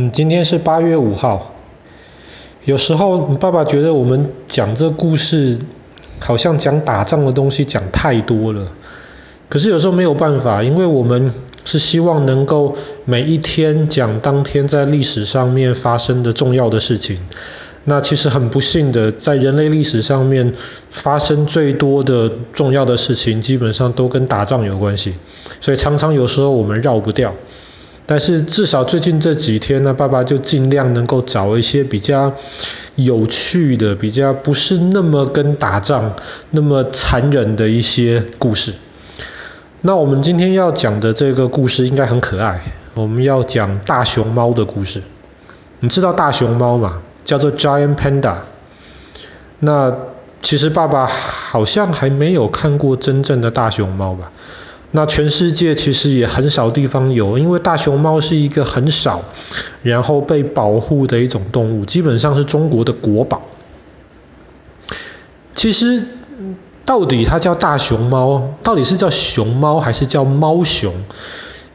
嗯，今天是八月五号。有时候爸爸觉得我们讲这故事，好像讲打仗的东西讲太多了。可是有时候没有办法，因为我们是希望能够每一天讲当天在历史上面发生的重要的事情。那其实很不幸的，在人类历史上面发生最多的重要的事情，基本上都跟打仗有关系。所以常常有时候我们绕不掉。但是至少最近这几天呢，爸爸就尽量能够找一些比较有趣的、比较不是那么跟打仗那么残忍的一些故事。那我们今天要讲的这个故事应该很可爱，我们要讲大熊猫的故事。你知道大熊猫吗？叫做 Giant Panda。那其实爸爸好像还没有看过真正的大熊猫吧？那全世界其实也很少地方有，因为大熊猫是一个很少，然后被保护的一种动物，基本上是中国的国宝。其实到底它叫大熊猫，到底是叫熊猫还是叫猫熊，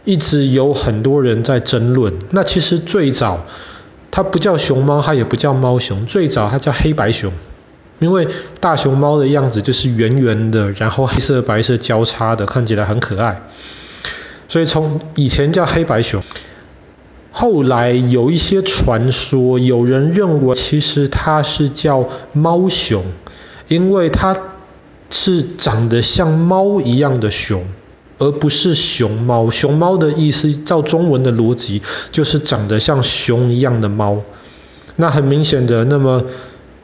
一直有很多人在争论。那其实最早它不叫熊猫，它也不叫猫熊，最早它叫黑白熊。因为大熊猫的样子就是圆圆的，然后黑色白色交叉的，看起来很可爱，所以从以前叫黑白熊。后来有一些传说，有人认为其实它是叫猫熊，因为它是长得像猫一样的熊，而不是熊猫。熊猫的意思，照中文的逻辑，就是长得像熊一样的猫。那很明显的，那么。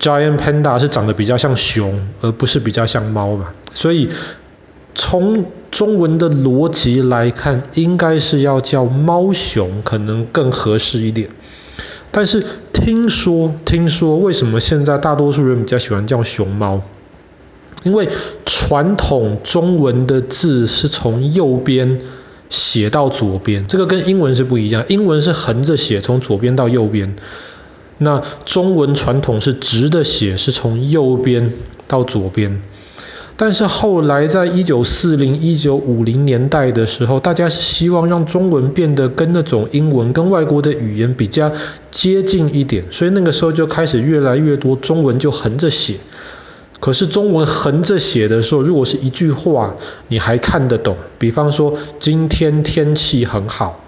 Giant Panda 是长得比较像熊，而不是比较像猫嘛，所以从中文的逻辑来看，应该是要叫猫熊可能更合适一点。但是听说，听说为什么现在大多数人比较喜欢叫熊猫？因为传统中文的字是从右边写到左边，这个跟英文是不一样，英文是横着写，从左边到右边。那中文传统是直的写，是从右边到左边。但是后来在一九四零、一九五零年代的时候，大家是希望让中文变得跟那种英文、跟外国的语言比较接近一点，所以那个时候就开始越来越多中文就横着写。可是中文横着写的时候，如果是一句话，你还看得懂。比方说，今天天气很好。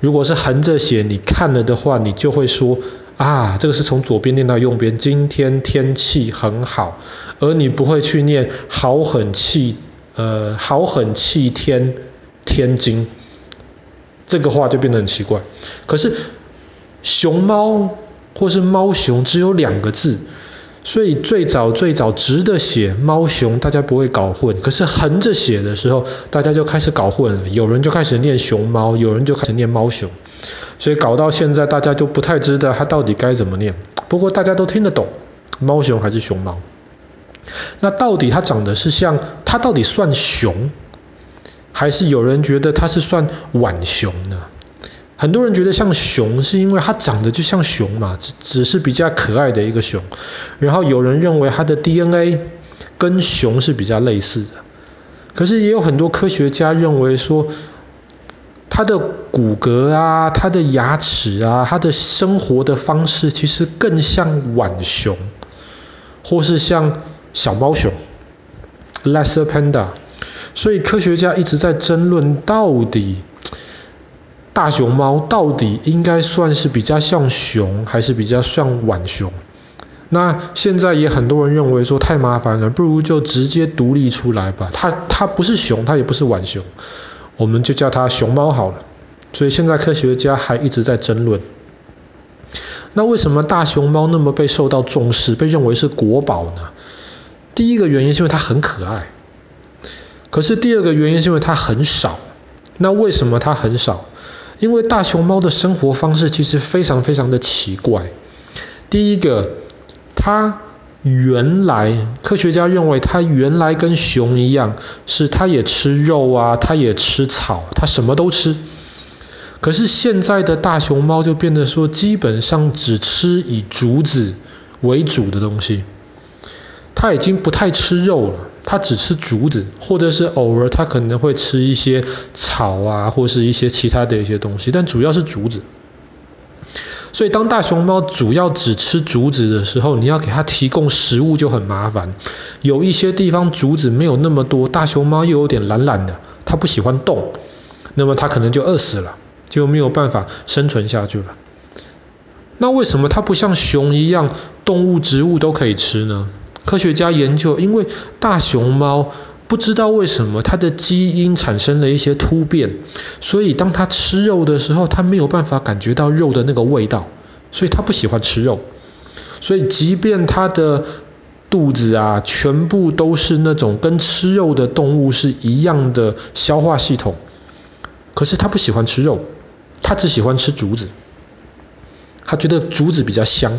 如果是横着写，你看了的话，你就会说。啊，这个是从左边念到右边。今天天气很好，而你不会去念好很气，呃，好很气天天津，这个话就变得很奇怪。可是熊猫或是猫熊只有两个字，所以最早最早直的写猫熊，大家不会搞混。可是横着写的时候，大家就开始搞混了。有人就开始念熊猫，有人就开始念猫熊。所以搞到现在，大家就不太知道它到底该怎么念。不过大家都听得懂，猫熊还是熊猫。那到底它长得是像，它到底算熊，还是有人觉得它是算浣熊呢？很多人觉得像熊，是因为它长得就像熊嘛，只只是比较可爱的一个熊。然后有人认为它的 DNA 跟熊是比较类似的。可是也有很多科学家认为说，它的骨骼啊，它的牙齿啊，它的生活的方式其实更像浣熊，或是像小猫熊 （Lesser Panda）。所以科学家一直在争论，到底大熊猫到底应该算是比较像熊，还是比较像浣熊？那现在也很多人认为说太麻烦了，不如就直接独立出来吧。它它不是熊，它也不是浣熊。我们就叫它熊猫好了，所以现在科学家还一直在争论。那为什么大熊猫那么被受到重视，被认为是国宝呢？第一个原因是因为它很可爱，可是第二个原因是因为它很少。那为什么它很少？因为大熊猫的生活方式其实非常非常的奇怪。第一个，它。原来科学家认为它原来跟熊一样，是它也吃肉啊，它也吃草，它什么都吃。可是现在的大熊猫就变得说，基本上只吃以竹子为主的东西。它已经不太吃肉了，它只吃竹子，或者是偶尔它可能会吃一些草啊，或是一些其他的一些东西，但主要是竹子。所以当大熊猫主要只吃竹子的时候，你要给它提供食物就很麻烦。有一些地方竹子没有那么多，大熊猫又有点懒懒的，它不喜欢动，那么它可能就饿死了，就没有办法生存下去了。那为什么它不像熊一样，动物、植物都可以吃呢？科学家研究，因为大熊猫不知道为什么它的基因产生了一些突变，所以当它吃肉的时候，它没有办法感觉到肉的那个味道，所以它不喜欢吃肉。所以即便它的肚子啊，全部都是那种跟吃肉的动物是一样的消化系统，可是它不喜欢吃肉，它只喜欢吃竹子。他觉得竹子比较香，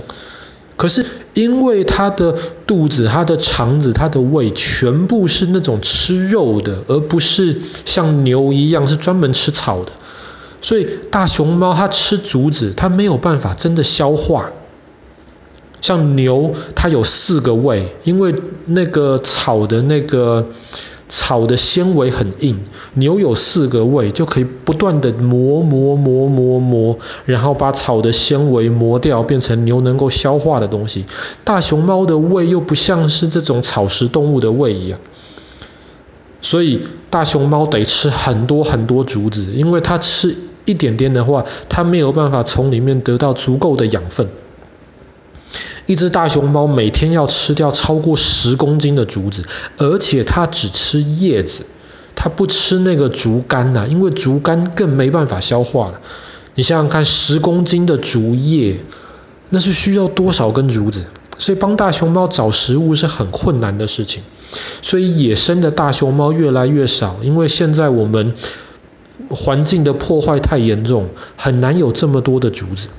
可是因为他的肚子、他的肠子、他的胃全部是那种吃肉的，而不是像牛一样是专门吃草的，所以大熊猫它吃竹子，它没有办法真的消化。像牛，它有四个胃，因为那个草的那个。草的纤维很硬，牛有四个胃，就可以不断的磨磨磨磨磨，然后把草的纤维磨掉，变成牛能够消化的东西。大熊猫的胃又不像是这种草食动物的胃一样，所以大熊猫得吃很多很多竹子，因为它吃一点点的话，它没有办法从里面得到足够的养分。一只大熊猫每天要吃掉超过十公斤的竹子，而且它只吃叶子，它不吃那个竹竿呐，因为竹竿更没办法消化了。你想想看，十公斤的竹叶，那是需要多少根竹子？所以帮大熊猫找食物是很困难的事情。所以野生的大熊猫越来越少，因为现在我们环境的破坏太严重，很难有这么多的竹子。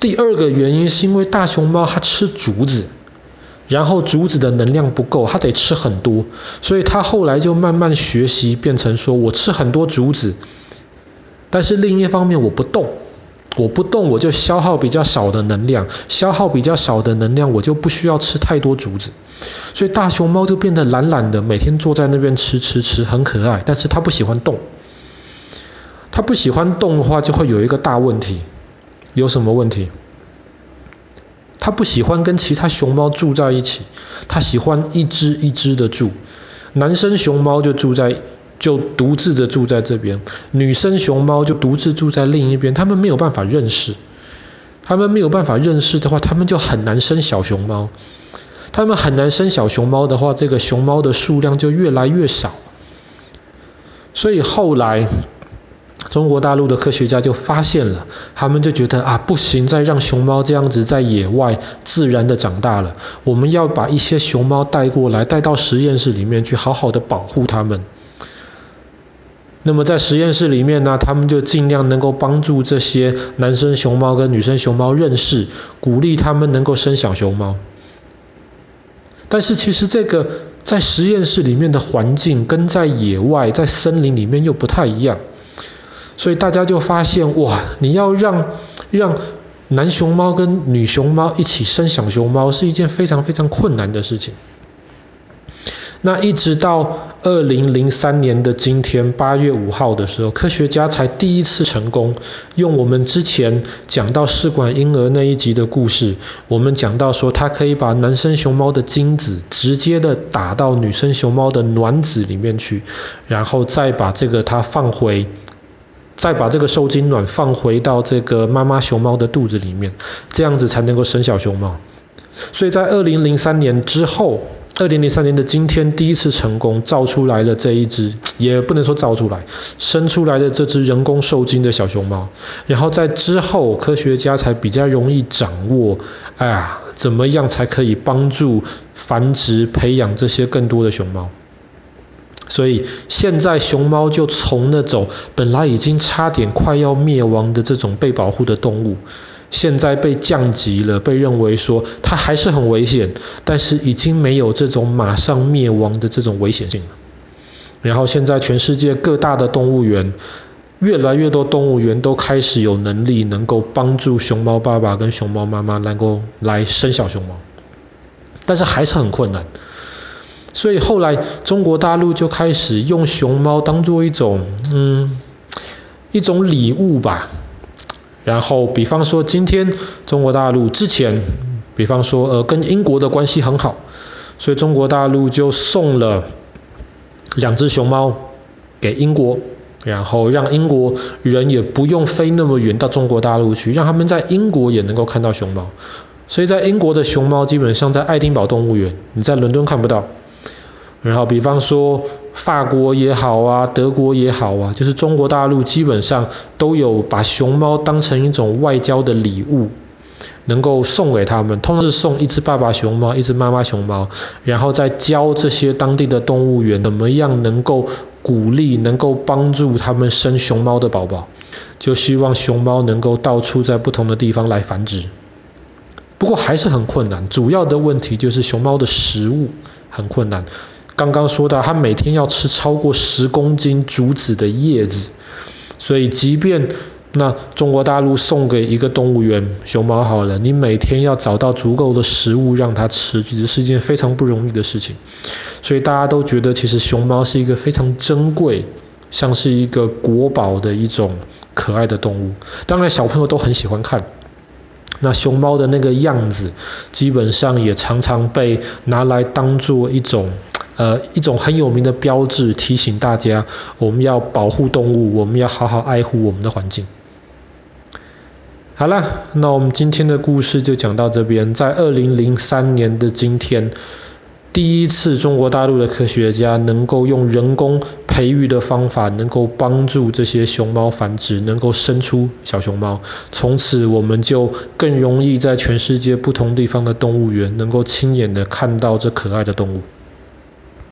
第二个原因是因为大熊猫它吃竹子，然后竹子的能量不够，它得吃很多，所以它后来就慢慢学习变成说，我吃很多竹子，但是另一方面我不动，我不动我就消耗比较少的能量，消耗比较少的能量我就不需要吃太多竹子，所以大熊猫就变得懒懒的，每天坐在那边吃吃吃，很可爱，但是它不喜欢动，它不喜欢动的话就会有一个大问题。有什么问题？他不喜欢跟其他熊猫住在一起，他喜欢一只一只的住。男生熊猫就住在，就独自的住在这边，女生熊猫就独自住在另一边。他们没有办法认识，他们没有办法认识的话，他们就很难生小熊猫。他们很难生小熊猫的话，这个熊猫的数量就越来越少。所以后来。中国大陆的科学家就发现了，他们就觉得啊，不行，再让熊猫这样子在野外自然的长大了，我们要把一些熊猫带过来，带到实验室里面去，好好的保护它们。那么在实验室里面呢，他们就尽量能够帮助这些男生熊猫跟女生熊猫认识，鼓励他们能够生小熊猫。但是其实这个在实验室里面的环境跟在野外，在森林里面又不太一样。所以大家就发现，哇，你要让让男熊猫跟女熊猫一起生小熊猫是一件非常非常困难的事情。那一直到二零零三年的今天，八月五号的时候，科学家才第一次成功用我们之前讲到试管婴儿那一集的故事，我们讲到说，它可以把男生熊猫的精子直接的打到女生熊猫的卵子里面去，然后再把这个它放回。再把这个受精卵放回到这个妈妈熊猫的肚子里面，这样子才能够生小熊猫。所以在二零零三年之后，二零零三年的今天第一次成功造出来了这一只，也不能说造出来，生出来的这只人工受精的小熊猫。然后在之后，科学家才比较容易掌握，哎呀，怎么样才可以帮助繁殖培养这些更多的熊猫。所以现在熊猫就从那种本来已经差点快要灭亡的这种被保护的动物，现在被降级了，被认为说它还是很危险，但是已经没有这种马上灭亡的这种危险性了。然后现在全世界各大的动物园，越来越多动物园都开始有能力能够帮助熊猫爸爸跟熊猫妈妈能够来生小熊猫，但是还是很困难。所以后来中国大陆就开始用熊猫当做一种，嗯，一种礼物吧，然后比方说今天中国大陆之前，比方说呃跟英国的关系很好，所以中国大陆就送了两只熊猫给英国，然后让英国人也不用飞那么远到中国大陆去，让他们在英国也能够看到熊猫。所以在英国的熊猫基本上在爱丁堡动物园，你在伦敦看不到。然后比方说法国也好啊，德国也好啊，就是中国大陆基本上都有把熊猫当成一种外交的礼物，能够送给他们，通常是送一只爸爸熊猫，一只妈妈熊猫，然后再教这些当地的动物园怎么样能够鼓励，能够帮助他们生熊猫的宝宝，就希望熊猫能够到处在不同的地方来繁殖。不过还是很困难，主要的问题就是熊猫的食物很困难。刚刚说到，它每天要吃超过十公斤竹子的叶子，所以即便那中国大陆送给一个动物园熊猫好了，你每天要找到足够的食物让它吃，其实是一件非常不容易的事情。所以大家都觉得，其实熊猫是一个非常珍贵，像是一个国宝的一种可爱的动物。当然，小朋友都很喜欢看。那熊猫的那个样子，基本上也常常被拿来当做一种，呃，一种很有名的标志，提醒大家我们要保护动物，我们要好好爱护我们的环境。好了，那我们今天的故事就讲到这边。在二零零三年的今天。第一次，中国大陆的科学家能够用人工培育的方法，能够帮助这些熊猫繁殖，能够生出小熊猫。从此，我们就更容易在全世界不同地方的动物园，能够亲眼的看到这可爱的动物。